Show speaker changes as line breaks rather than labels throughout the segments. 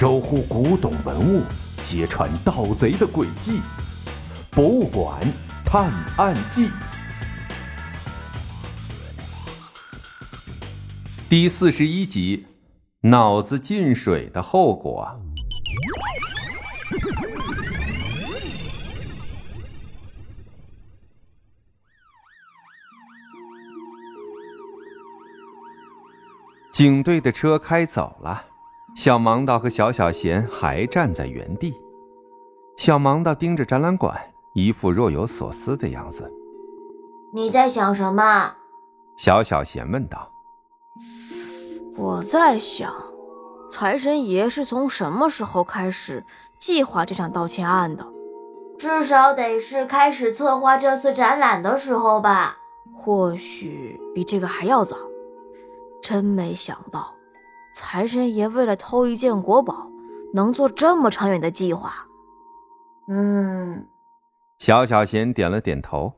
守护古董文物，揭穿盗贼的诡计。博物馆探案记第四十一集：脑子进水的后果。警队的车开走了，小盲道和小小贤还站在原地。小盲道盯着展览馆，一副若有所思的样子。
你在想什么？
小小贤问道。
我在想，财神爷是从什么时候开始计划这场盗窃案的？
至少得是开始策划这次展览的时候吧。
或许比这个还要早。真没想到，财神爷为了偷一件国宝，能做这么长远的计划。
嗯，
小小贤点了点头。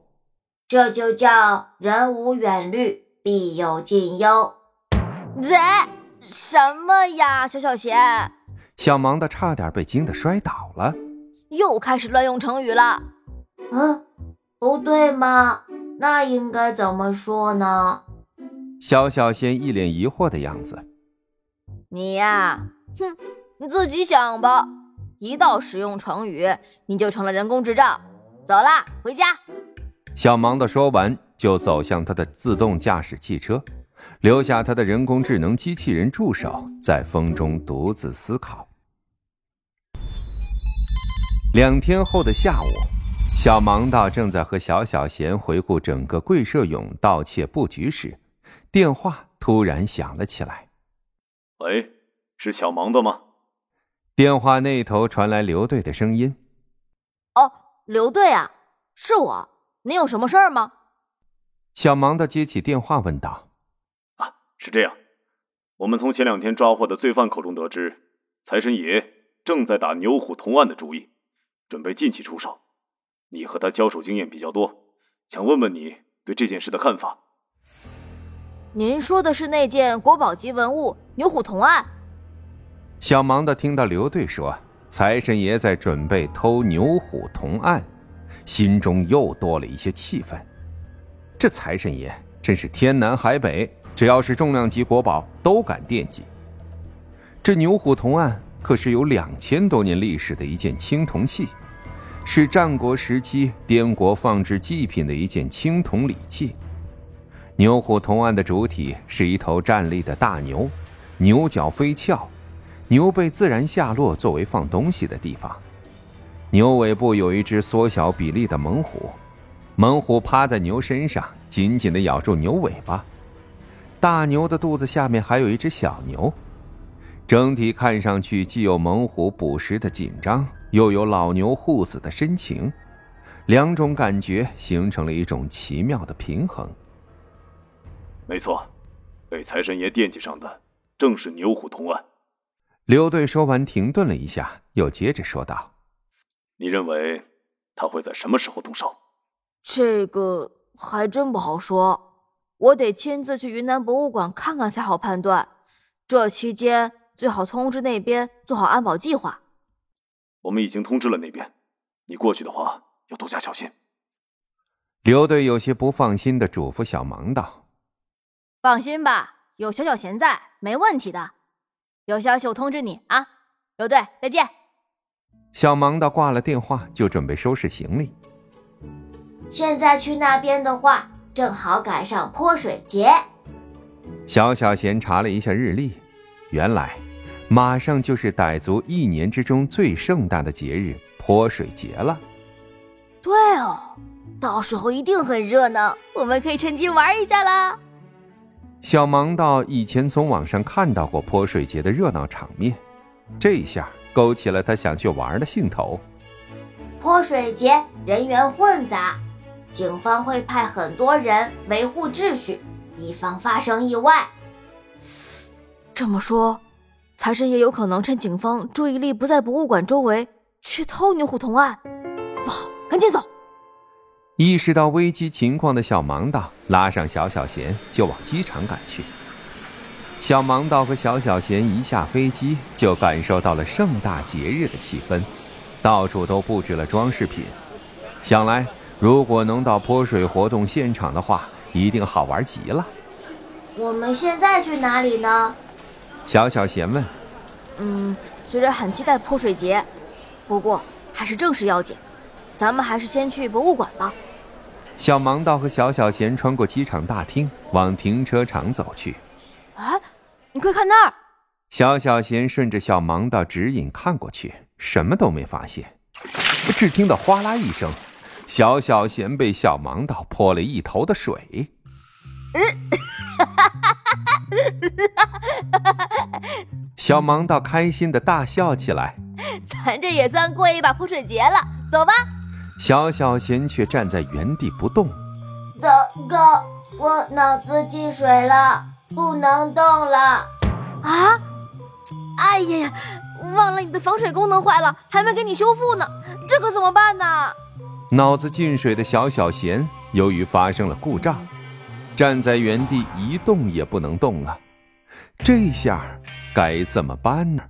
这就叫人无远虑，必有近忧。
这什么呀，小小贤？
小盲的差点被惊得摔倒了。
又开始乱用成语了。
嗯，不对吗？那应该怎么说呢？
小小仙一脸疑惑的样子。
你呀，哼，你自己想吧。一到使用成语，你就成了人工智障。走啦，回家。
小盲的说完，就走向他的自动驾驶汽车，留下他的人工智能机器人助手在风中独自思考。两天后的下午，小盲道正在和小小贤回顾整个贵社勇盗窃布局时。电话突然响了起来。
喂，是小芒的吗？
电话那头传来刘队的声音。
哦，刘队啊，是我，您有什么事儿吗？
小芒的接起电话问道。
啊，是这样，我们从前两天抓获的罪犯口中得知，财神爷正在打牛虎同案的主意，准备近期出手。你和他交手经验比较多，想问问你对这件事的看法。
您说的是那件国宝级文物牛虎铜案？
小盲的听到刘队说财神爷在准备偷牛虎铜案，心中又多了一些气愤。这财神爷真是天南海北，只要是重量级国宝都敢惦记。这牛虎铜案可是有两千多年历史的一件青铜器，是战国时期滇国放置祭品的一件青铜礼器。牛虎铜案的主体是一头站立的大牛，牛角飞翘，牛背自然下落作为放东西的地方。牛尾部有一只缩小比例的猛虎，猛虎趴在牛身上，紧紧地咬住牛尾巴。大牛的肚子下面还有一只小牛，整体看上去既有猛虎捕食的紧张，又有老牛护死的深情，两种感觉形成了一种奇妙的平衡。
没错，被财神爷惦记上的正是牛虎同案。
刘队说完，停顿了一下，又接着说道：“
你认为他会在什么时候动手？”
这个还真不好说，我得亲自去云南博物馆看看才好判断。这期间最好通知那边做好安保计划。
我们已经通知了那边，你过去的话要多加小心。
刘队有些不放心的嘱咐小盲道。
放心吧，有小小贤在，没问题的。有消息我通知你啊，刘队，再见。
小盲道挂了电话，就准备收拾行李。
现在去那边的话，正好赶上泼水节。
小小贤查了一下日历，原来马上就是傣族一年之中最盛大的节日——泼水节了。
对哦，到时候一定很热闹，我们可以趁机玩一下啦。
小盲道以前从网上看到过泼水节的热闹场面，这下勾起了他想去玩的兴头。
泼水节人员混杂，警方会派很多人维护秩序，以防发生意外。
这么说，财神爷有可能趁警方注意力不在博物馆周围，去偷牛虎铜案。不好，赶紧走！
意识到危机情况的小盲道拉上小小贤就往机场赶去。小盲道和小小贤一下飞机就感受到了盛大节日的气氛，到处都布置了装饰品。想来，如果能到泼水活动现场的话，一定好玩极了。
我们现在去哪里呢？
小小贤问。
嗯，虽然很期待泼水节，不过还是正事要紧。咱们还是先去博物馆吧。
小盲道和小小贤穿过机场大厅，往停车场走去。
啊，你快看那儿！
小小贤顺着小盲道指引看过去，什么都没发现。只听到哗啦一声，小小贤被小盲道泼了一头的水。小盲道开心的大笑起来。
咱这也算过一把泼水节了，走吧。
小小贤却站在原地不动。
糟糕，我脑子进水了，不能动了。
啊！哎呀呀，忘了你的防水功能坏了，还没给你修复呢，这可怎么办呢？
脑子进水的小小贤，由于发生了故障，站在原地一动也不能动了。这下该怎么办呢？